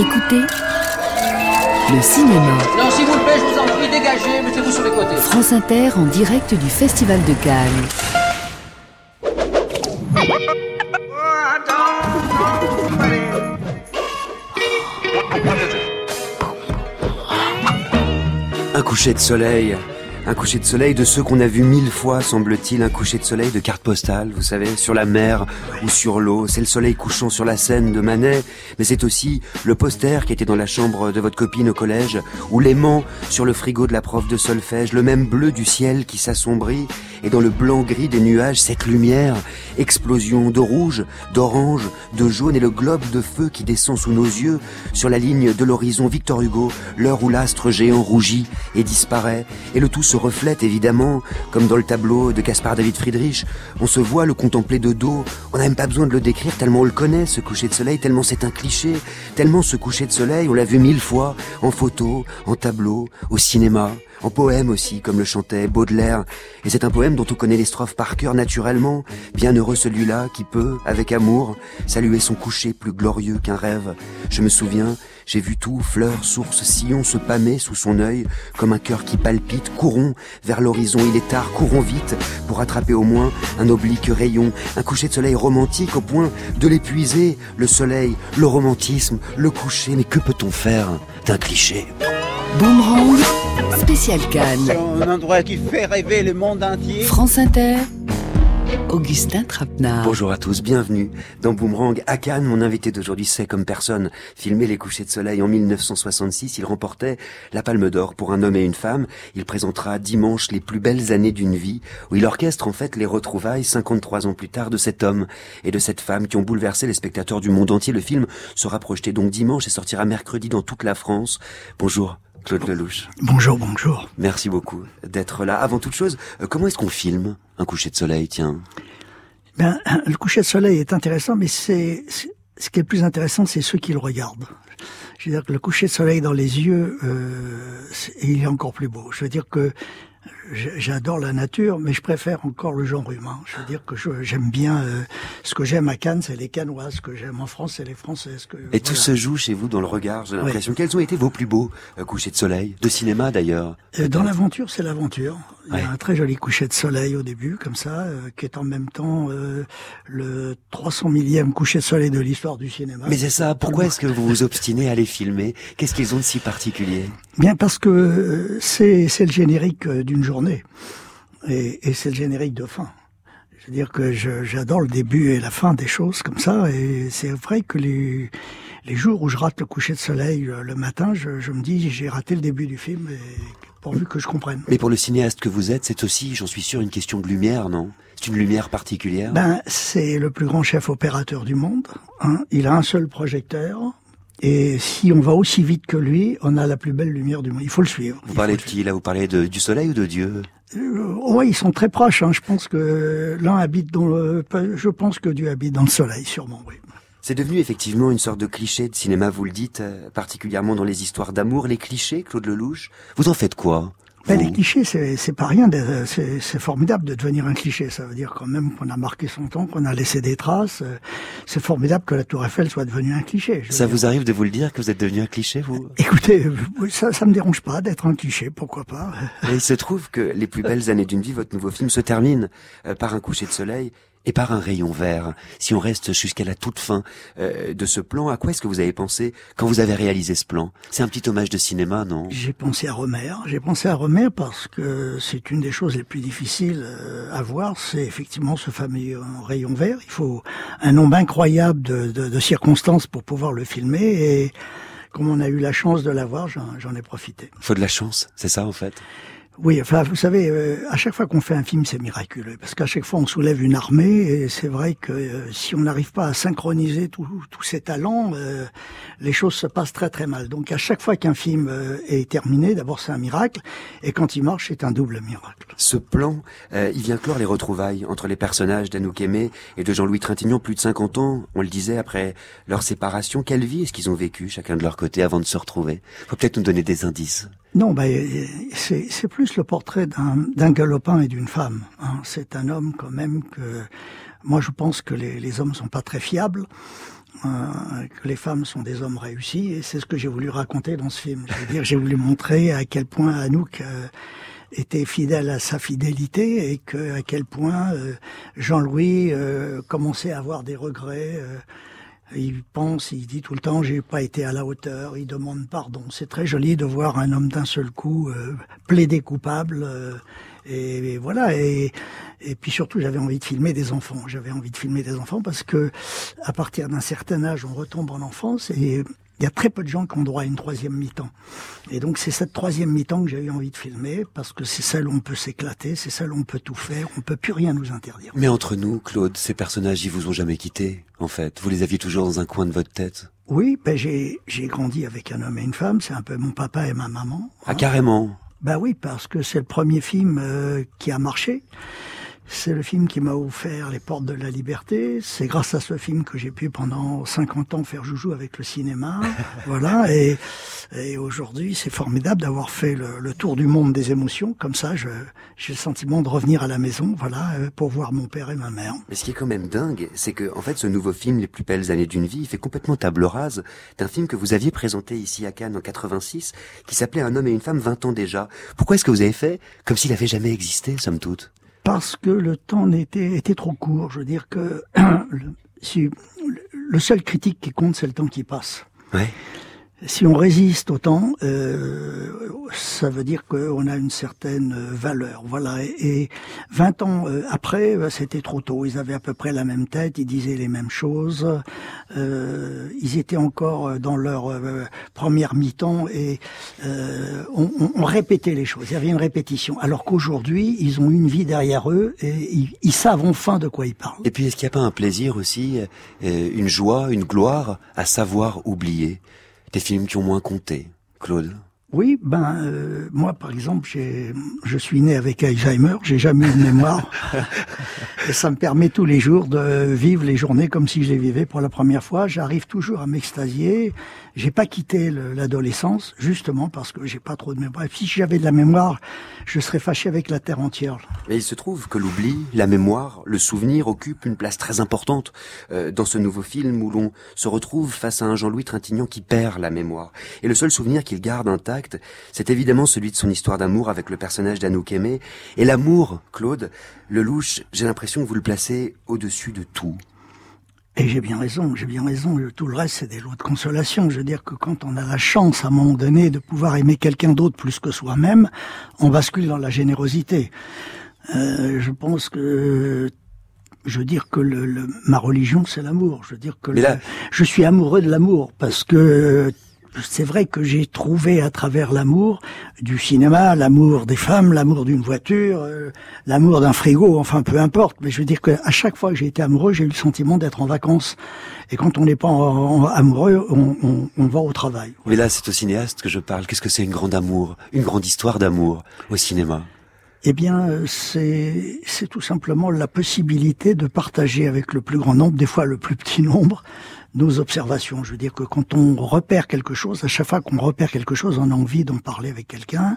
Écoutez le cinéma. Non, s'il vous plaît, je vous en prie, dégagez, mettez-vous sur les côtés. France Inter en direct du Festival de Cannes. Un coucher de soleil, un coucher de soleil de ceux qu'on a vu mille fois, semble-t-il, un coucher de soleil de carte postale, vous savez, sur la mer ou sur l'eau. C'est le soleil couchant sur la scène de Manet, mais c'est aussi le poster qui était dans la chambre de votre copine au collège, ou l'aimant sur le frigo de la prof de solfège, le même bleu du ciel qui s'assombrit, et dans le blanc-gris des nuages, cette lumière, explosion de rouge, d'orange, de jaune et le globe de feu qui descend sous nos yeux, sur la ligne de l'horizon Victor Hugo, l'heure où l'astre géant rougit et disparaît, et le tout se reflète évidemment, comme dans le tableau de Caspar David Friedrich. On se voit le contempler de dos. On n'a même pas besoin de le décrire tellement on le connaît, ce coucher de soleil, tellement c'est un cliché, tellement ce coucher de soleil, on l'a vu mille fois, en photo, en tableau, au cinéma, en poème aussi, comme le chantait Baudelaire. Et c'est un poème dont on connaît les strophes par cœur naturellement. Bienheureux celui-là qui peut, avec amour, saluer son coucher plus glorieux qu'un rêve. Je me souviens, j'ai vu tout, fleurs, sources, sillons se pâmer sous son œil, comme un cœur qui palpite. Courons vers l'horizon, il est tard, courons vite, pour attraper au moins un oblique rayon, un coucher de soleil romantique au point de l'épuiser. Le soleil, le romantisme, le coucher, mais que peut-on faire d'un cliché? Boomerang, spécial Cannes. Un endroit qui fait rêver le monde entier. France Inter, Augustin Trapenard. Bonjour à tous, bienvenue dans Boomerang à Cannes. Mon invité d'aujourd'hui sait comme personne filmer les couchers de soleil en 1966. Il remportait la Palme d'Or pour un homme et une femme. Il présentera dimanche les plus belles années d'une vie où il orchestre en fait les retrouvailles 53 ans plus tard de cet homme et de cette femme qui ont bouleversé les spectateurs du monde entier. Le film sera projeté donc dimanche et sortira mercredi dans toute la France. Bonjour. Claude Lelouch. Bonjour, bonjour. Merci beaucoup d'être là. Avant toute chose, euh, comment est-ce qu'on filme un coucher de soleil, tiens? Ben, le coucher de soleil est intéressant, mais c'est ce qui est le plus intéressant, c'est ceux qui le regardent. Je veux dire que le coucher de soleil dans les yeux, euh, il est encore plus beau. Je veux dire que j'adore la nature, mais je préfère encore le genre humain. Je veux dire que j'aime bien euh, ce que j'aime à Cannes, c'est les Cannois. Ce que j'aime en France, c'est les Françaises. Que, Et tout se joue chez vous dans le regard, j'ai l'impression. Quels ont été vos plus beaux euh, couchers de soleil? De cinéma d'ailleurs Euh, Dans l'aventure, c'est l'aventure. Il y a un très joli coucher de soleil au début, comme ça, euh, qui est en même temps le 300 millième coucher de soleil de l'histoire du cinéma. Mais c'est ça, pourquoi est-ce que vous vous obstinez à les filmer? Qu'est-ce qu'ils ont de si particulier? Bien parce que c'est c'est le générique d'une journée et, et c'est le générique de fin. Je veux dire que j'adore le début et la fin des choses comme ça et c'est vrai que les les jours où je rate le coucher de soleil euh, le matin, je, je me dis j'ai raté le début du film et pourvu que je comprenne. Mais pour le cinéaste que vous êtes, c'est aussi, j'en suis sûr, une question de lumière, non? C'est une lumière particulière? Ben, c'est le plus grand chef opérateur du monde. hein. Il a un seul projecteur. Et si on va aussi vite que lui, on a la plus belle lumière du monde. Il faut le suivre. Vous parlez de qui là Vous parlez de, du soleil ou de Dieu? Euh, ouais, ils sont très proches. Hein. Je pense que l'un habite dans le... Je pense que Dieu habite dans le soleil, sûrement, oui. C'est devenu effectivement une sorte de cliché de cinéma, vous le dites, euh, particulièrement dans les histoires d'amour. Les clichés, Claude Lelouch, vous en faites quoi? Ben, les clichés, c'est pas rien. C'est formidable de devenir un cliché. Ça veut dire quand même qu'on a marqué son temps, qu'on a laissé des traces. C'est formidable que la Tour Eiffel soit devenue un cliché. Ça vous arrive de vous le dire que vous êtes devenu un cliché, vous? Écoutez, ça, ça me dérange pas d'être un cliché. Pourquoi pas il se trouve que les plus belles années d'une vie, votre nouveau film, se termine euh, par un coucher de soleil et par un rayon vert. Si on reste jusqu'à la toute fin euh, de ce plan, à quoi est-ce que vous avez pensé quand vous avez réalisé ce plan? C'est un petit hommage de cinéma, non? J'ai pensé à Romer. J'ai pensé à Romer parce que c'est une des choses les plus difficiles euh, à voir. C'est effectivement ce fameux rayon vert. Il faut un nombre incroyable de, de- de circonstances pour pouvoir le filmer. Et comme on a eu la chance de l'avoir, j'en j'en ai profité. Faut de la chance, c'est ça en fait? Oui, enfin, vous savez, euh, à chaque fois qu'on fait un film, c'est miraculeux, parce qu'à chaque fois, on soulève une armée, et c'est vrai que euh, si on n'arrive pas à synchroniser tous ces talents, euh, les choses se passent très très mal. Donc, à chaque fois qu'un film euh, est terminé, d'abord c'est un miracle, et quand il marche, c'est un double miracle. Ce plan, euh, il vient clore les retrouvailles entre les personnages d'Anouk Aimé et de Jean-Louis Trintignant, plus de 50 ans, on le disait, après leur séparation. Quelle vie est-ce qu'ils ont vécu, chacun de leur côté, avant de se retrouver? Faut peut-être nous donner des indices. Non, ben, c'est plus le portrait d'un galopin et d'une femme. hein. C'est un homme quand même que moi je pense que les, les hommes sont pas très fiables euh, que les femmes sont des hommes réussis, et c'est ce que j'ai voulu raconter dans ce film. Je veux dire, j'ai voulu montrer à quel point Anouk euh, était fidèle à sa fidélité et que à quel point euh, Jean-Louis commençait à avoir des regrets. Il pense, il dit tout le temps, j'ai pas été à la hauteur. Il demande pardon. C'est très joli de voir un homme d'un seul coup euh, plaider coupable. euh, et, voilà. Et, et puis surtout, j'avais envie de filmer des enfants. J'avais envie de filmer des enfants parce que à partir d'un certain âge, on retombe en enfance et il y a très peu de gens qui ont droit à une troisième mi-temps. Et donc c'est cette troisième mi-temps que j'ai eu envie de filmer parce que c'est celle où on peut s'éclater, c'est celle où on peut tout faire, on peut plus rien nous interdire. Mais entre nous, Claude, ces personnages, ils vous ont jamais quitté, en fait. Vous les aviez toujours dans un coin de votre tête. Oui, ben j'ai j'ai grandi avec un homme et une femme, c'est un peu mon papa et ma maman. Ah, carrément. Ben oui, parce que c'est le premier film euh, qui a marché. C'est le film qui m'a offert les portes de la liberté. C'est grâce à ce film que j'ai pu pendant 50 ans faire joujou avec le cinéma. voilà. Et, et aujourd'hui, c'est formidable d'avoir fait le, le tour du monde des émotions. Comme ça, je- j'ai le sentiment de revenir à la maison, voilà, euh, pour voir mon père et ma mère. Mais ce qui est quand même dingue, c'est que, en fait, ce nouveau film, Les plus belles années d'une vie, il fait complètement table rase d'un film que vous aviez présenté ici à Cannes en 86, qui s'appelait Un homme et une femme 20 ans déjà. Pourquoi est-ce que vous avez fait comme s'il avait jamais existé, somme toute? Parce que le temps n'était était trop court. Je veux dire que le, si, seul critique qui compte, c'est le temps qui passe. Si on résiste au temps, euh, ça veut dire qu'on a une certaine valeur. Voilà. Et, et 20 ans euh, après, c'était trop tôt. Ils avaient à peu près la même tête, ils disaient les mêmes choses. Euh, ils étaient encore dans leur euh, première mi-temps et euh, on, on- répétait les choses. Il y avait une répétition. Alors qu'aujourd'hui, ils ont une vie derrière eux et ils, savent enfin de quoi ils parlent. Et puis, est-ce qu'il n'y a pas un plaisir aussi, une joie, une gloire à savoir oublier? Des films qui ont moins compté, Claude? Oui, ben euh, moi par exemple, j'ai, je suis né avec Alzheimer, j'ai jamais eu de mémoire, et ça me permet tous les jours de vivre les journées comme si je les vivais pour la première fois. J'arrive toujours à m'extasier. J'ai pas quitté le- l'adolescence justement parce que j'ai pas trop de mémoire. Si j'avais de la mémoire, je serais fâché avec la terre entière. Mais il se trouve que l'oubli, la mémoire, le souvenir occupent une place très importante euh, dans ce nouveau film où l'on se retrouve face à un Jean-Louis Trintignant qui perd la mémoire. Et le seul souvenir qu'il garde intact, c'est évidemment celui de son histoire d'amour avec le personnage d'Anouk Aimé. Et l'amour, Claude, le louche, j'ai l'impression que vous le placez au-dessus de tout. Et j'ai bien raison, j'ai bien raison. Tout le reste, c'est des lots de consolation. Je veux dire que quand on a la chance, à un moment donné, de pouvoir aimer quelqu'un d'autre plus que soi-même, on bascule dans la générosité. Euh, je pense que je veux dire que le, le- ma religion, c'est l'amour. Je veux dire que Mais le- là- je suis amoureux de l'amour parce que c'est vrai que j'ai trouvé à travers l'amour du cinéma, l'amour des femmes, l'amour d'une voiture, euh, l'amour d'un frigo, enfin peu importe. Mais je veux dire qu'à chaque fois que j'ai été amoureux, j'ai eu le sentiment d'être en vacances. Et quand on n'est pas en- en- amoureux, on, on- on va au travail. Mais là, c'est au cinéaste que je parle. Qu'est-ce que c'est une grande amour, une grande histoire d'amour au cinéma? Eh bien, euh, c'est c'est tout simplement la possibilité de partager avec le plus grand nombre, des fois le plus petit nombre, nos observations. Je veux dire que quand on repère quelque chose, à chaque fois qu'on repère quelque chose, on a envie d'en parler avec quelqu'un.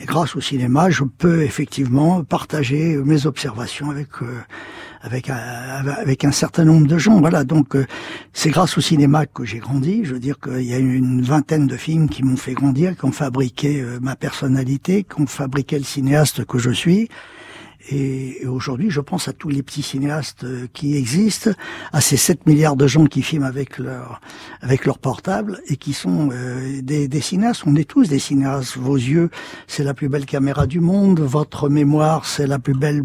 Et grâce au cinéma, je peux effectivement partager mes observations avec euh, avec un, avec un certain nombre de gens. Voilà, donc euh, c'est grâce au cinéma que j'ai grandi. Je veux dire qu'il y a une vingtaine de films qui m'ont fait grandir, qui ont fabriqué euh, ma personnalité, qui ont fabriqué le cinéaste que je suis. Et, aujourd'hui, je pense à tous les petits cinéastes euh, qui existent, à ces 7 milliards de gens qui filment avec leur avec leur portable et qui sont euh, des, des cinéastes. On est tous des cinéastes. Vos yeux, c'est la plus belle caméra du monde. Votre mémoire, c'est la plus belle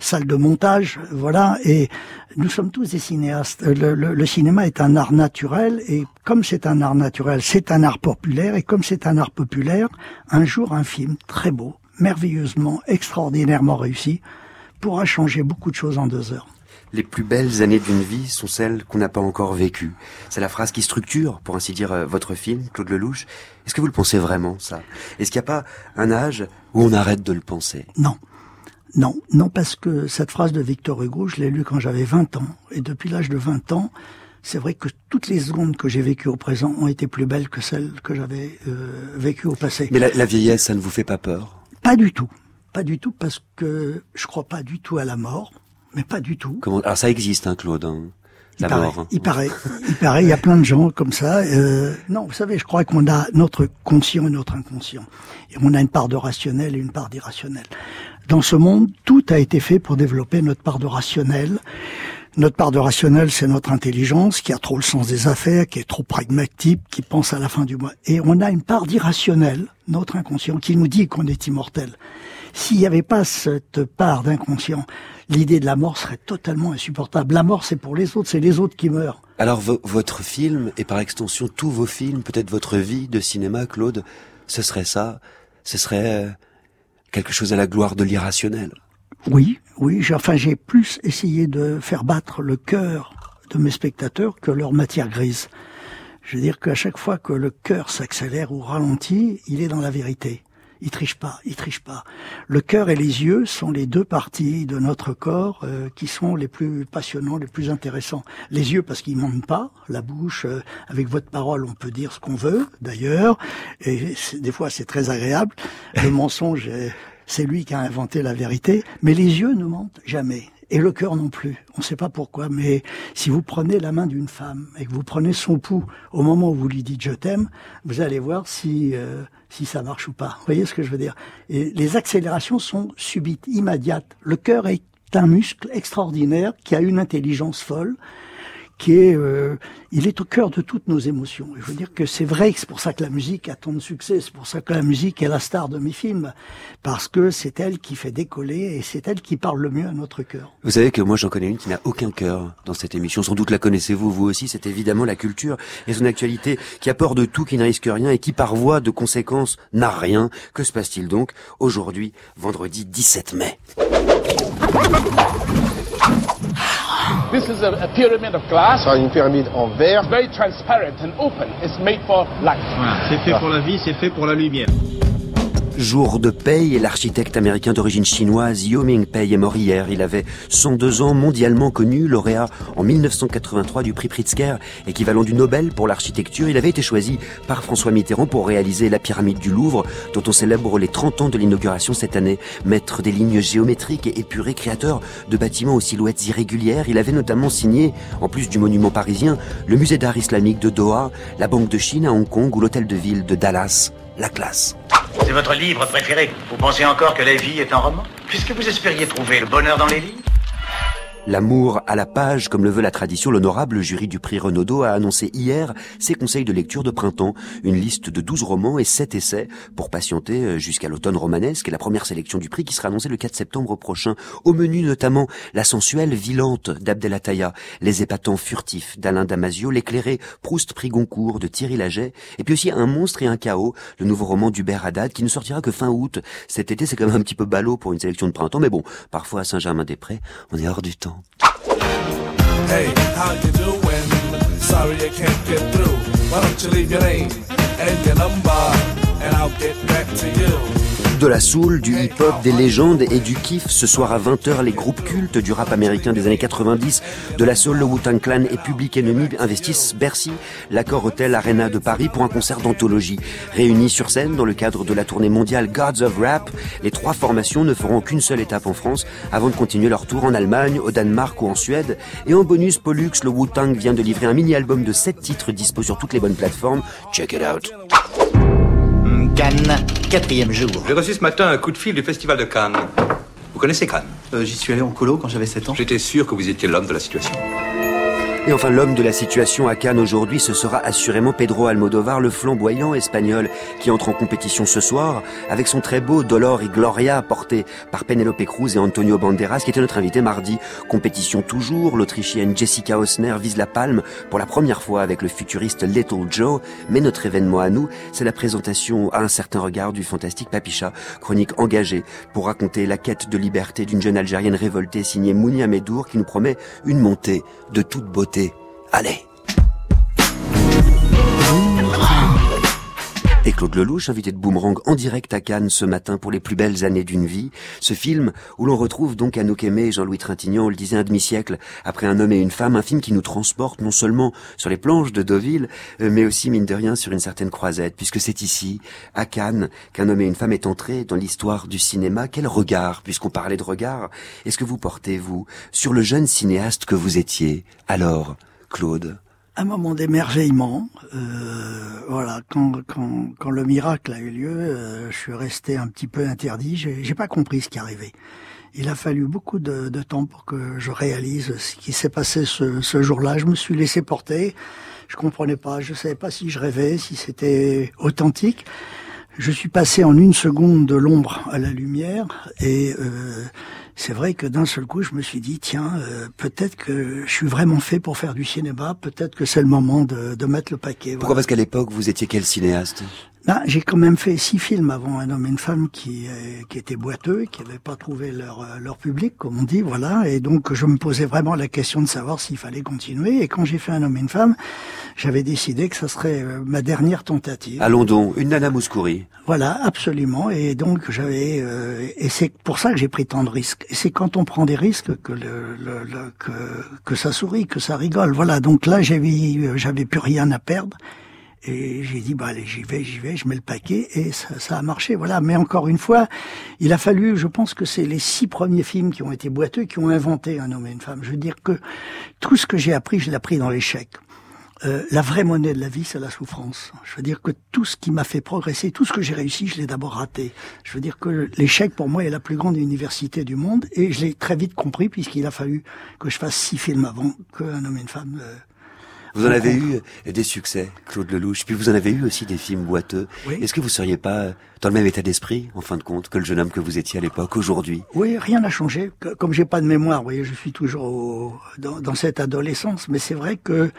salle de montage. Voilà. Et nous sommes tous des cinéastes. Le, le- le cinéma est un art naturel et comme c'est un art naturel, c'est un art populaire. Et comme c'est un art populaire, un jour, un film très beau, merveilleusement, extraordinairement réussi, pourra changer beaucoup de choses en deux heures. Les plus belles années d'une vie sont celles qu'on n'a pas encore vécues. C'est la phrase qui structure, pour ainsi dire, euh, votre film, Claude Lelouch. Est-ce que vous le pensez vraiment, ça? Est-ce qu'il n'y a pas un âge où on arrête de le penser? Non. Non, non, parce que cette phrase de Victor Hugo, je l'ai lue quand j'avais 20 ans. Et depuis l'âge de 20 ans, c'est vrai que toutes les secondes que j'ai vécues au présent ont été plus belles que celles que j'avais euh, vécues au passé. Mais la, la vieillesse, ça ne vous fait pas peur? Pas du tout. Pas du tout, parce que je crois pas du tout à la mort. Mais pas du tout. Comment Alors ça existe, hein, Claude. hein. la il paraît, mort. Il paraît, il paraît, il y a plein de gens comme ça. Euh, non, vous savez, je crois qu'on a notre conscient et notre inconscient. Et on a une part de rationnel et une part d'irrationnel. Dans ce monde, tout a été fait pour développer notre part de rationnel. Notre part de rationnel, c'est notre intelligence qui a trop le sens des affaires, qui est trop pragmatique, qui pense à la fin du mois. Et on a une part d'irrationnel, notre inconscient, qui nous dit qu'on est immortel. S'il n'y avait pas cette part d'inconscient, l'idée de la mort serait totalement insupportable. La mort, c'est pour les autres, c'est les autres qui meurent. Alors vo- votre film, et par extension tous vos films, peut-être votre vie de cinéma, Claude, ce serait ça Ce serait euh, quelque chose à la gloire de l'irrationnel Oui, oui. j'ai- Enfin, j'ai plus essayé de faire battre le cœur de mes spectateurs que leur matière grise. Je veux dire qu'à chaque fois que le cœur s'accélère ou ralentit, il est dans la vérité. Il triche pas, il triche pas. Le cœur et les yeux sont les deux parties de notre corps euh, qui sont les plus passionnants, les plus intéressants. Les yeux parce qu'ils mentent pas, la bouche euh, avec votre parole on peut dire ce qu'on veut d'ailleurs et des fois c'est très agréable. Le mensonge euh, c'est lui qui a inventé la vérité, mais les yeux ne mentent jamais. Et le cœur non plus. On ne sait pas pourquoi, mais si vous prenez la main d'une femme et que vous prenez son pouls au moment où vous lui dites je t'aime, vous allez voir si euh, si ça marche ou pas. Vous voyez ce que je veux dire? Et les accélérations sont subites, immédiates. Le cœur est un muscle extraordinaire qui a une intelligence folle qui est, euh, il est au cœur de toutes nos émotions. Et je veux dire que c'est vrai que c'est pour ça que la musique a tant de succès, c'est pour ça que la musique est la star de mes films, parce que c'est elle qui fait décoller et c'est elle qui parle le mieux à notre cœur. Vous savez que moi j'en connais une qui n'a aucun cœur dans cette émission. Sans doute la connaissez-vous vous aussi. C'est évidemment la culture et son actualité qui a peur de tout, qui ne risque rien et qui par voie de conséquence n'a rien. Que se passe-t-il donc aujourd'hui, vendredi 17 mai? This is a, a pyramid of glass. une pyramide en verre. It's very transparent and open. It's made for light. Voilà, c'est fait pour la vie, c'est fait pour la lumière. Jour de paye et l'architecte américain d'origine chinoise Yo Ming-pei est mort hier. Il avait 102 ans, mondialement connu, lauréat en 1983 du prix Pritzker, équivalent du Nobel pour l'architecture. Il avait été choisi par François Mitterrand pour réaliser la pyramide du Louvre, dont on célèbre les 30 ans de l'inauguration cette année. Maître des lignes géométriques et épuré, créateur de bâtiments aux silhouettes irrégulières, il avait notamment signé, en plus du monument parisien, le musée d'art islamique de Doha, la Banque de Chine à Hong Kong ou l'hôtel de ville de Dallas. La classe. C'est votre livre préféré. Vous pensez encore que la vie est un roman? Puisque vous espériez trouver le bonheur dans les livres L'amour à la page, comme le veut la tradition, l'honorable jury du prix Renaudot a annoncé hier ses conseils de lecture de printemps. Une liste de 12 romans et 7 essais pour patienter euh, jusqu'à l'automne romanesque et la première sélection du prix qui sera annoncée le 4 septembre prochain. Au menu notamment la sensuelle Villante d'Abdelataya, les épatants furtifs d'Alain Damasio, l'éclairé Proust prix Goncourt de Thierry Laget et puis aussi Un monstre et un chaos, le nouveau roman d'Hubert Haddad qui ne sortira que fin août. Cet été c'est quand même un petit peu ballot pour une sélection de printemps mais bon, parfois à Saint-Germain-des-Prés, on est hors du temps. Hey, how you doing? Sorry I can't get through. Why don't you leave your name and your number, and I'll get back to you. De la soul, du hip-hop, des légendes et du kiff. Ce soir à 20h, les groupes cultes du rap américain des années 90, de la soul, le Wu-Tang Clan et Public Enemy investissent Bercy, l'accord Hotel Arena de Paris pour un concert d'anthologie. Réunis sur scène dans le cadre de la tournée mondiale Gods of Rap, les trois formations ne feront qu'une seule étape en France avant de continuer leur tour en Allemagne, au Danemark ou en Suède. Et en bonus, Pollux, le Wu-Tang vient de livrer un mini-album de 7 titres dispo sur toutes les bonnes plateformes. Check it out. Cannes, quatrième jour. J'ai reçu ce matin un coup de fil du Festival de Cannes. Vous connaissez Cannes? J'y suis allé en colo quand j'avais 7 ans. J'étais sûr que vous étiez l'homme de la situation. Et enfin, l'homme de la situation à Cannes aujourd'hui, ce sera assurément Pedro Almodovar, le flamboyant espagnol, qui entre en compétition ce soir avec son très beau Dolor y Gloria porté par Penelope Cruz et Antonio Banderas, qui était notre invité mardi. Compétition toujours, l'Autrichienne Jessica Osner vise la palme pour la première fois avec le futuriste Little Joe. Mais notre événement à nous, c'est la présentation à un certain regard du fantastique Papicha, chronique engagée pour raconter la quête de liberté d'une jeune Algérienne révoltée signée Mounia Medour qui nous promet une montée de toute beauté. Allez Écoutez Claude Lelouch, invité de Boomerang en direct à Cannes ce matin pour les plus belles années d'une vie. Ce film où l'on retrouve donc Anouk Aimé et Jean-Louis Trintignant, on le disait un demi-siècle après un homme et une femme, un film qui nous transporte non seulement sur les planches de Deauville, euh, mais aussi mine de rien sur une certaine croisette, puisque c'est ici, à Cannes, qu'un homme et une femme est entré dans l'histoire du cinéma. Quel regard, puisqu'on parlait de regard, est-ce que vous portez, vous, sur le jeune cinéaste que vous étiez? Alors, Claude un moment d'émerveillement. Euh, voilà, quand, quand, quand le miracle a eu lieu, euh, je suis resté un petit peu interdit. J'ai, pas compris ce qui arrivait. Il a fallu beaucoup de, de, temps pour que je réalise ce qui s'est passé ce, ce, jour-là. Je me suis laissé porter. Je comprenais pas. Je savais pas si je rêvais, si c'était authentique. Je suis passé en une seconde de l'ombre à la lumière et euh, c'est vrai que d'un seul coup, je me suis dit, tiens, euh, peut-être que je suis vraiment fait pour faire du cinéma, peut-être que c'est le moment de, de, mettre le paquet. Pourquoi Parce qu'à l'époque, vous étiez quel cinéaste? Ben, J'ai quand même fait six films avant Un homme et une femme qui, euh, qui étaient boiteux, qui n'avaient pas trouvé leur, euh, leur public, comme on dit, voilà. Et donc, je me posais vraiment la question de savoir s'il fallait continuer. Et quand j'ai fait Un homme et une femme, j'avais décidé que ça serait ma dernière tentative. À London, une Nana Mouskouri. Voilà, absolument. Et donc, j'avais... et c'est pour ça que j'ai pris tant de risques c'est quand on prend des risques que, le, le, le, que, que ça sourit, que ça rigole. Voilà. Donc là, j'avais, j'avais plus rien à perdre. Et j'ai dit, bah allez, j'y vais, j'y vais, je mets le paquet, et ça, ça, a marché, voilà. Mais encore une fois, il a fallu, je pense que c'est les six premiers films qui ont été boiteux, qui ont inventé un homme et une femme. Je veux dire que tout ce que j'ai appris, je l'ai appris dans l'échec. Euh, la vraie monnaie de la vie, c'est la souffrance. Je veux dire que tout ce qui m'a fait progresser, tout ce que j'ai réussi, je l'ai d'abord raté. Je veux dire que l'échec, pour moi, est la plus grande université du monde, et je l'ai très vite compris, puisqu'il a fallu que je fasse six films avant qu'un homme et une femme... Euh, vous en avez eu des succès, Claude Lelouch, puis vous en avez eu aussi des films boiteux. Oui. Est-ce que vous seriez pas dans le même état d'esprit, en fin de compte, que le jeune homme que vous étiez à l'époque, aujourd'hui? Oui, rien n'a changé. Comme j'ai pas de mémoire, vous voyez, je suis toujours au, dans, dans, cette adolescence, mais c'est vrai que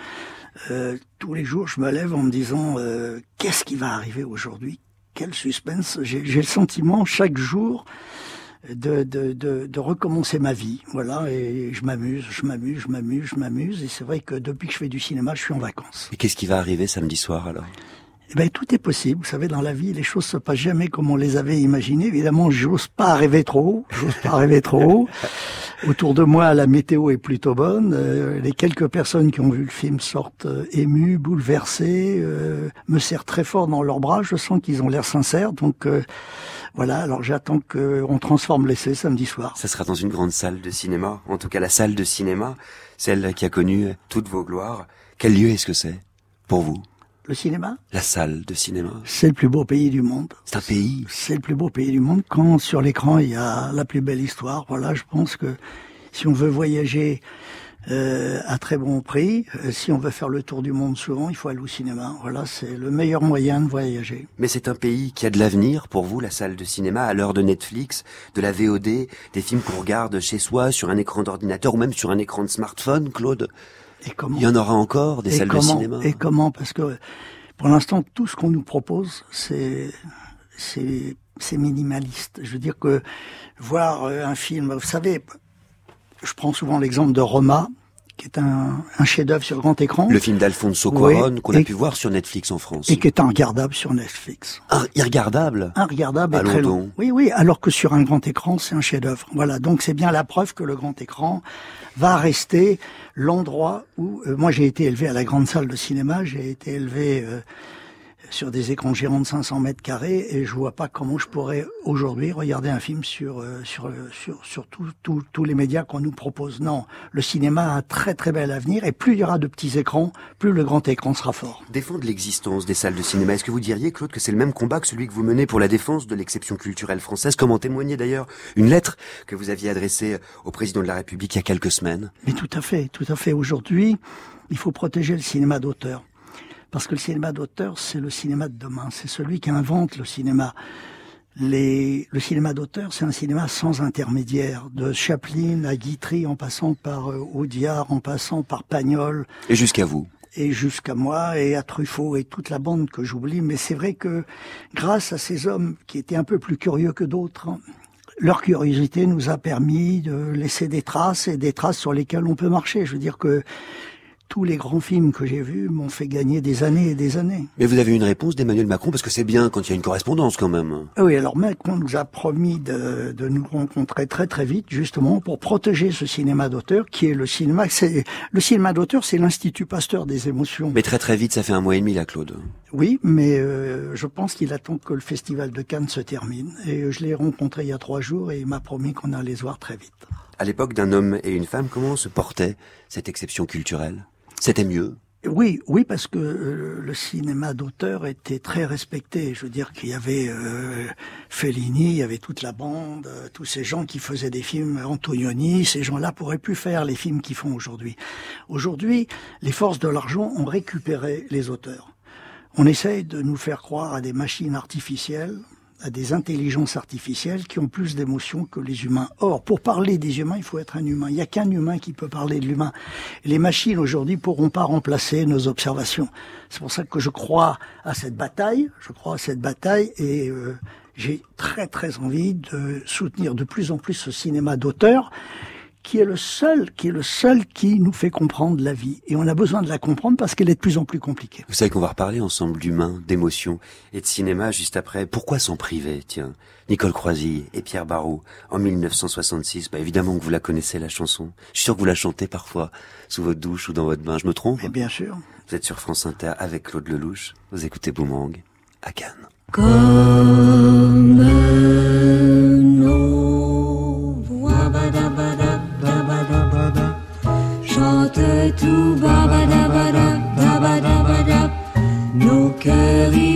euh, tous les jours, je me lève en me disant euh, qu'est-ce qui va arriver aujourd'hui? Quel suspense? J'ai le sentiment chaque jour de, de, de, de, recommencer ma vie. Voilà, et je m'amuse, je m'amuse, je m'amuse, je m'amuse. Et c'est vrai que depuis que je fais du cinéma, je suis en vacances. Et qu'est-ce qui va arriver samedi soir alors? Eh ben, tout est possible. Vous savez, dans la vie, les choses se passent jamais comme on les avait imaginées. Évidemment, j'ose pas rêver trop haut. J'ose pas rêver trop haut. Autour de moi, la météo est plutôt bonne. Euh, les quelques personnes qui ont vu le film sortent euh, émues, bouleversées, euh, me serrent très fort dans leurs bras. Je sens qu'ils ont l'air sincères. Donc, voilà. Alors, j'attends qu'on transforme l'essai samedi soir. Ça sera dans une grande salle de cinéma. En tout cas, la salle de cinéma, celle qui a connu toutes vos gloires. Quel lieu est-ce que c'est pour vous? Le cinéma? La salle de cinéma. C'est le plus beau pays du monde. C'est un pays C'est le plus beau pays du monde. Quand sur l'écran il y a la plus belle histoire, voilà, je pense que si on veut voyager euh, à très bon prix, euh, si on veut faire le tour du monde souvent, il faut aller au cinéma. Voilà, c'est le meilleur moyen de voyager. Mais c'est un pays qui a de l'avenir pour vous, la salle de cinéma, à l'heure de Netflix, de la VOD, des films qu'on regarde chez soi, sur un écran d'ordinateur ou même sur un écran de smartphone, Claude? Et comment Il y en aura encore des salles comment, de cinéma? Et comment? Parce que pour l'instant, tout ce qu'on nous propose, c'est c'est c'est minimaliste. Je veux dire que voir euh, un film, vous savez, je prends souvent l'exemple de Roma, qui est un, un chef-d'œuvre sur grand écran. Le film d'Alfonso Cuarón oui, qu'on a pu voir sur Netflix en France. Et qui est regardable sur Netflix. Un, irregardable Irregardable et très long. Oui, oui, alors que sur un grand écran, c'est un chef-d'œuvre. Voilà, donc c'est bien la preuve que le grand écran va rester l'endroit où... Euh, moi, j'ai été élevé à la grande salle de cinéma, j'ai été élevé... Euh, sur des écrans géants de 500 mètres carrés et je vois pas comment je pourrais aujourd'hui regarder un film sur euh, sur sur sur tous les médias qu'on nous propose. Non, le cinéma a un très très bel avenir et plus il y aura de petits écrans, plus le grand écran sera fort. Défendre l'existence des salles de cinéma, est-ce que vous diriez Claude que c'est le même combat que celui que vous menez pour la défense de l'exception culturelle française, comme en témoignait d'ailleurs une lettre que vous aviez adressée au président de la République il y a quelques semaines? Mais tout à fait, tout à fait. Aujourd'hui, il faut protéger le cinéma d'auteur. Parce que le cinéma d'auteur, c'est le cinéma de demain. C'est celui qui invente le cinéma. Les, le cinéma d'auteur, c'est un cinéma sans intermédiaire, de Chaplin à Guitry, en passant par euh, Audiard, en passant par Pagnol. Et jusqu'à vous et jusqu'à moi et à Truffaut et toute la bande que j'oublie. Mais c'est vrai que grâce à ces hommes qui étaient un peu plus curieux que d'autres, leur curiosité nous a permis de laisser des traces et des traces sur lesquelles on peut marcher. Je veux dire que tous les grands films que j'ai vus m'ont fait gagner des années et des années. Mais vous avez une réponse d'Emmanuel Macron parce que c'est bien quand il y a une correspondance quand même. Ah oui, alors Macron nous a promis de, de nous rencontrer très très vite justement pour protéger ce cinéma d'auteur qui est le cinéma. C'est le cinéma d'auteur, c'est l'institut Pasteur des émotions. Mais très très vite, ça fait un mois et demi là, Claude. Oui, mais euh, je pense qu'il attend que le festival de Cannes se termine. Et je l'ai rencontré il y a trois jours et il m'a promis qu'on allait se voir très vite. À l'époque d'un homme et une femme, comment se portait cette exception culturelle? C'était mieux oui, oui, parce que euh, le cinéma d'auteur était très respecté. Je veux dire qu'il y avait euh, Fellini, il y avait toute la bande, euh, tous ces gens qui faisaient des films, Antonioni, ces gens-là pourraient plus faire les films qu'ils font aujourd'hui. Aujourd'hui, les forces de l'argent ont récupéré les auteurs. On essaye de nous faire croire à des machines artificielles, à des intelligences artificielles qui ont plus d'émotions que les humains. Or, pour parler des humains, il faut être un humain. Il n'y a qu'un humain qui peut parler de l'humain. Les machines aujourd'hui pourront pas remplacer nos observations. C'est pour ça que je crois à cette bataille. Je crois à cette bataille et euh, j'ai très très envie de soutenir de plus en plus ce cinéma d'auteur qui est le seul, qui est le seul qui nous fait comprendre la vie. Et on a besoin de la comprendre parce qu'elle est de plus en plus compliquée. Vous savez qu'on va reparler ensemble d'humain, d'émotion et de cinéma juste après. Pourquoi s'en priver, tiens? Nicole Croisy et Pierre Barrault, en 1966. Bah, évidemment que vous la connaissez, la chanson. Je suis sûr que vous la chantez parfois, sous votre douche ou dans votre bain. Je me trompe? Mais Bien sûr. Vous êtes sur France Inter avec Claude Lelouch. Vous écoutez Boomerang à Cannes. Comme nos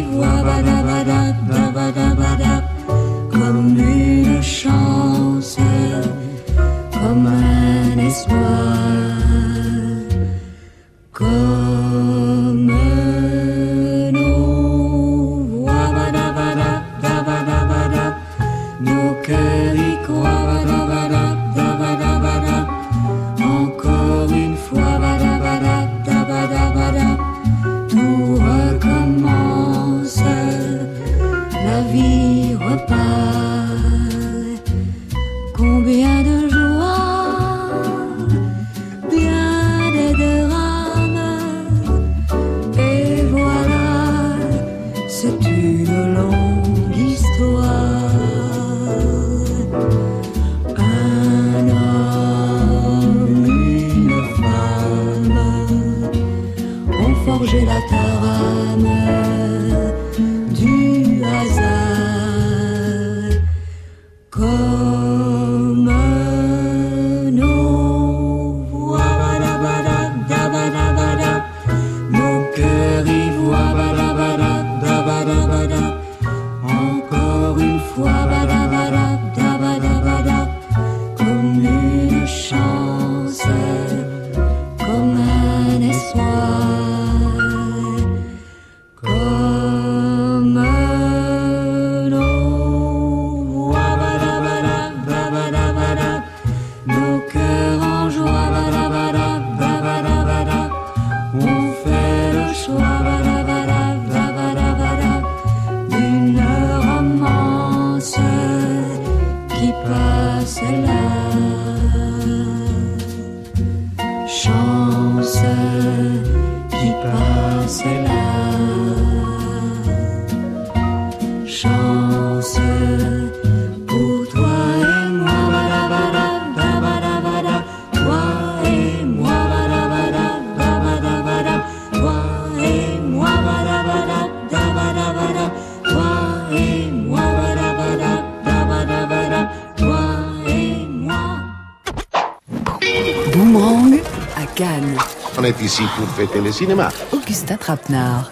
ici pour fêter le cinéma. Augustin Trapenard.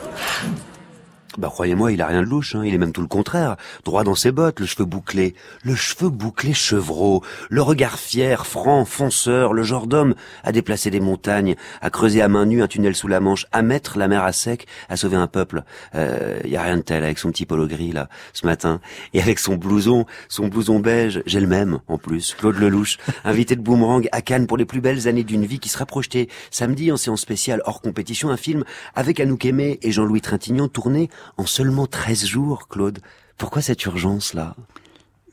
Bah croyez-moi, il a rien de louche, hein. il est même tout le contraire. Droit dans ses bottes, le cheveu bouclé, le cheveu bouclé chevreau, le regard fier, franc, fonceur, le genre d'homme à déplacer des montagnes, à creuser à main nue un tunnel sous la Manche, à mettre la mer à sec, à sauver un peuple. Euh, y a rien de tel avec son petit polo gris là, ce matin, et avec son blouson, son blouson beige, j'ai le même en plus. Claude Lelouch, invité de Boomerang à Cannes pour les plus belles années d'une vie qui sera projetée samedi en séance spéciale hors compétition, un film avec Anouk Aimé et Jean-Louis Trintignant tourné en seulement 13 jours, Claude. Pourquoi cette urgence-là?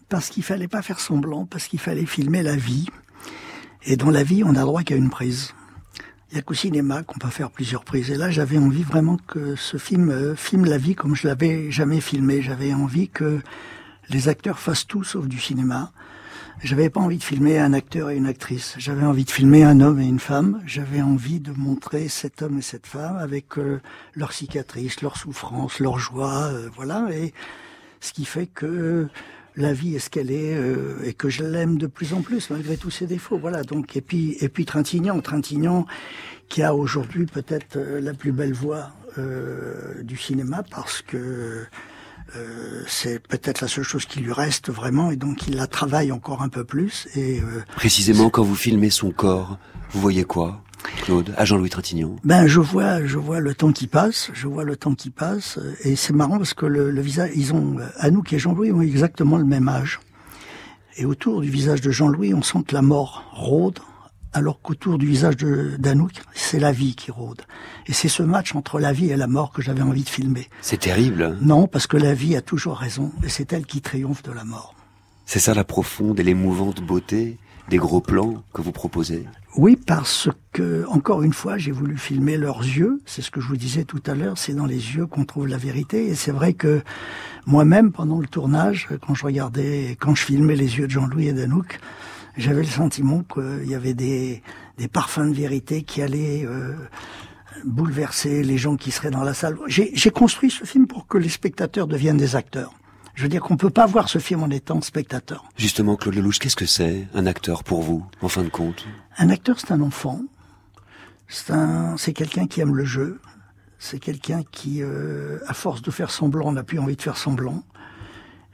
Parce qu'il fallait pas faire semblant, parce qu'il fallait filmer la vie. Et dans la vie, on a droit qu'à une prise. Il n'y a qu'au cinéma qu'on peut faire plusieurs prises. Et là, j'avais envie vraiment que ce film euh, filme la vie comme je l'avais jamais filmé. J'avais envie que les acteurs fassent tout sauf du cinéma. J'avais pas envie de filmer un acteur et une actrice. J'avais envie de filmer un homme et une femme. J'avais envie de montrer cet homme et cette femme avec euh, leurs cicatrices, leurs souffrances, leurs joies, euh, voilà. Et ce qui fait que la vie est ce qu'elle est euh, et que je l'aime de plus en plus malgré tous ses défauts. Voilà. Donc et puis et puis Trintignant, Trintignant qui a aujourd'hui peut-être euh, la plus belle voix du cinéma parce que euh, c'est peut-être la seule chose qui lui reste vraiment et donc il la travaille encore un peu plus et euh, Précisément quand vous filmez son corps, vous voyez quoi, Claude, à Jean-Louis Trintignant? Ben je vois, je vois le temps qui passe, je vois le temps qui passe, et c'est marrant parce que le, le visage, ils ont, euh, Anouk et Jean-Louis ont exactement le même âge, et autour du visage de Jean-Louis, on sent que la mort rôde, alors qu'autour du visage de- d'Anouk, c'est la vie qui rôde. Et c'est ce match entre la vie et la mort que j'avais envie de filmer. C'est terrible. Non, parce que la vie a toujours raison, et c'est elle qui triomphe de la mort. C'est ça la profonde et l'émouvante beauté des gros plans que vous proposez? Oui, parce que, encore une fois, j'ai voulu filmer leurs yeux. C'est ce que je vous disais tout à l'heure. C'est dans les yeux qu'on trouve la vérité. Et c'est vrai que moi-même, pendant le tournage, quand je regardais, quand je filmais les yeux de Jean-Louis et d'Anouk, j'avais le sentiment qu'il y avait des, des parfums de vérité qui allaient euh, bouleverser les gens qui seraient dans la salle. J'ai construit ce film pour que les spectateurs deviennent des acteurs. Je veux dire qu'on peut pas voir ce film en étant spectateur. Justement, Claude Lelouch, qu'est-ce que c'est un acteur pour vous, en fin de compte? Un acteur, c'est un enfant. C'est un, c'est quelqu'un qui aime le jeu. C'est quelqu'un qui, euh, à force de faire semblant, n'a plus envie de faire semblant.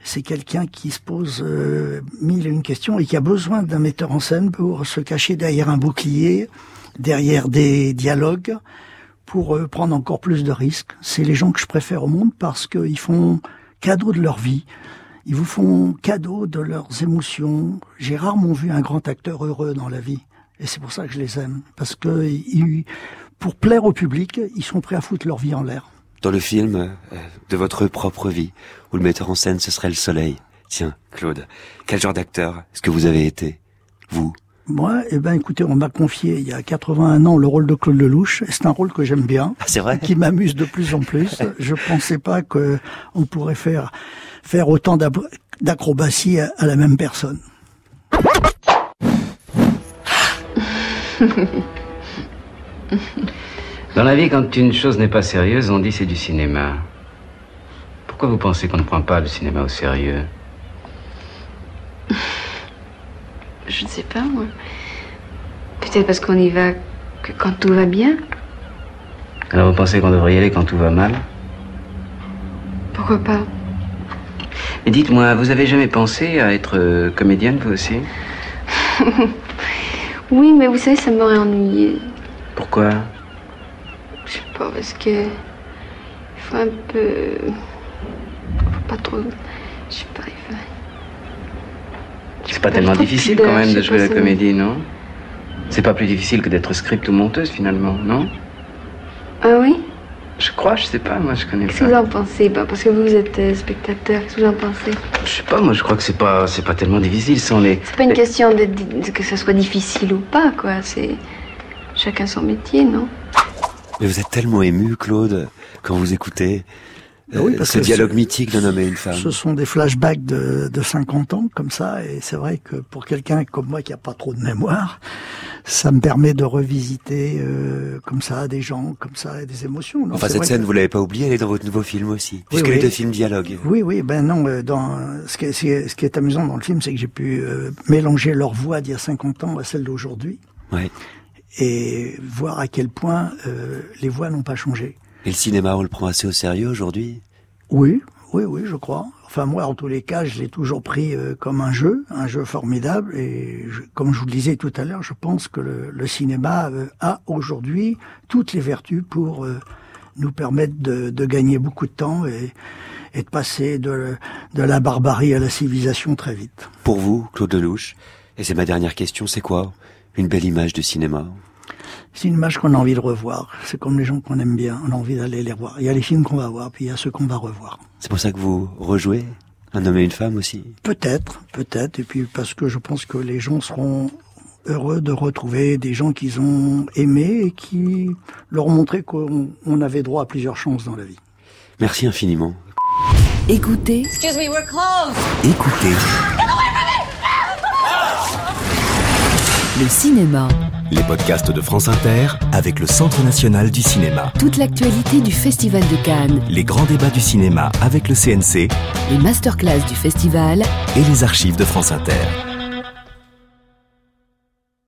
C'est quelqu'un qui se pose euh, mille et une questions et qui a besoin d'un metteur en scène pour se cacher derrière un bouclier, derrière des dialogues, pour euh, prendre encore plus de risques. C'est les gens que je préfère au monde parce qu'ils font cadeau de leur vie. Ils vous font cadeau de leurs émotions. J'ai rarement vu un grand acteur heureux dans la vie. Et c'est pour ça que je les aime. Parce que pour plaire au public, ils sont prêts à foutre leur vie en l'air. Dans le film euh, de votre propre vie, où le metteur en scène ce serait le soleil. Tiens, Claude, quel genre d'acteur est-ce que vous avez été Vous? Moi, eh ben, écoutez, on m'a confié il y a 81 ans le rôle de Claude Lelouch. et C'est un rôle que j'aime bien. c'est vrai? Qui m'amuse de plus en plus. Je pensais pas que on pourrait faire, faire autant d'acrobaties à, à la même personne. Dans la vie, quand une chose n'est pas sérieuse, on dit c'est du cinéma. Pourquoi vous pensez qu'on ne prend pas le cinéma au sérieux? Je ne sais pas, moi. Peut-être parce qu'on y va que quand tout va bien. Alors vous pensez qu'on devrait y aller quand tout va mal? Pourquoi pas? Et dites-moi, vous avez jamais pensé à être euh, comédienne, vous aussi? Oui, mais vous savez, ça m'aurait ennuyé. Pourquoi? Pas, parce que. Il faut un peu. Faut pas trop. Je sais pas, il faut. C'est pas tellement difficile quand même de jouer pas, la comédie, non? C'est pas plus difficile que d'être script ou monteuse finalement, non? Ah oui? Je crois, je sais pas, moi je connais Qu'est-ce que pas. vous en pensez? Bah, Parce que vous, êtes euh, spectateur, qu'est-ce que vous en pensez? Je sais pas, moi je crois que c'est pas, c'est pas tellement difficile sans les. C'est pas une question de, de- que ça soit difficile ou pas, quoi. C'est. Chacun son métier, non? Mais vous êtes tellement ému, Claude, quand vous écoutez euh, Oui, parce ce que dialogue mythique d'un homme et une femme. Ce sont des flashbacks de, de 50 ans, comme ça, et c'est vrai que pour quelqu'un comme moi qui a pas trop de mémoire, ça me permet de revisiter euh, comme ça des gens, comme ça, et des émotions. Non, Enfin, cette scène, que- vous l'avez pas oubliée, elle est dans votre nouveau film aussi, puisque oui. les deux films dialoguent. Oui, oui, ben non, euh, dans, ce, qui est, ce qui est- ce qui est amusant dans le film, c'est que j'ai pu euh, mélanger leur voix d'il y a 50 ans à celle d'aujourd'hui, Ouais. Et voir à quel point euh, les voix n'ont pas changé. Et le cinéma, on le prend assez au sérieux aujourd'hui? Oui, oui, oui, je crois. Enfin, moi, en tous les cas, je l'ai toujours pris euh, comme un jeu, un jeu formidable. Et je- comme je vous le disais tout à l'heure, je pense que le, le cinéma euh, a aujourd'hui toutes les vertus pour euh, nous permettre de, de gagner beaucoup de temps et, et de passer de, de la barbarie à la civilisation très vite. Pour vous, Claude Lelouch, et c'est ma dernière question, c'est quoi? Une belle image de cinéma C'est une image qu'on a envie de revoir. C'est comme les gens qu'on aime bien, on a envie d'aller les voir. Il y a les films qu'on va voir, puis il y a ceux qu'on va revoir. C'est pour ça que vous rejouez Un homme et une femme aussi? Peut-être, peut-être, et puis parce que je pense que les gens seront heureux de retrouver des gens qu'ils ont aimés et qui leur ont montré qu'on on avait droit à plusieurs chances dans la vie. Merci infiniment. Écoutez, Excuse me, we're closed. Écoutez le cinéma. les podcasts de France Inter avec le Centre national du cinéma. Toute l'actualité du Festival de Cannes. Les grands débats du cinéma avec le CNC Les masterclass du festival. et les archives de France Inter.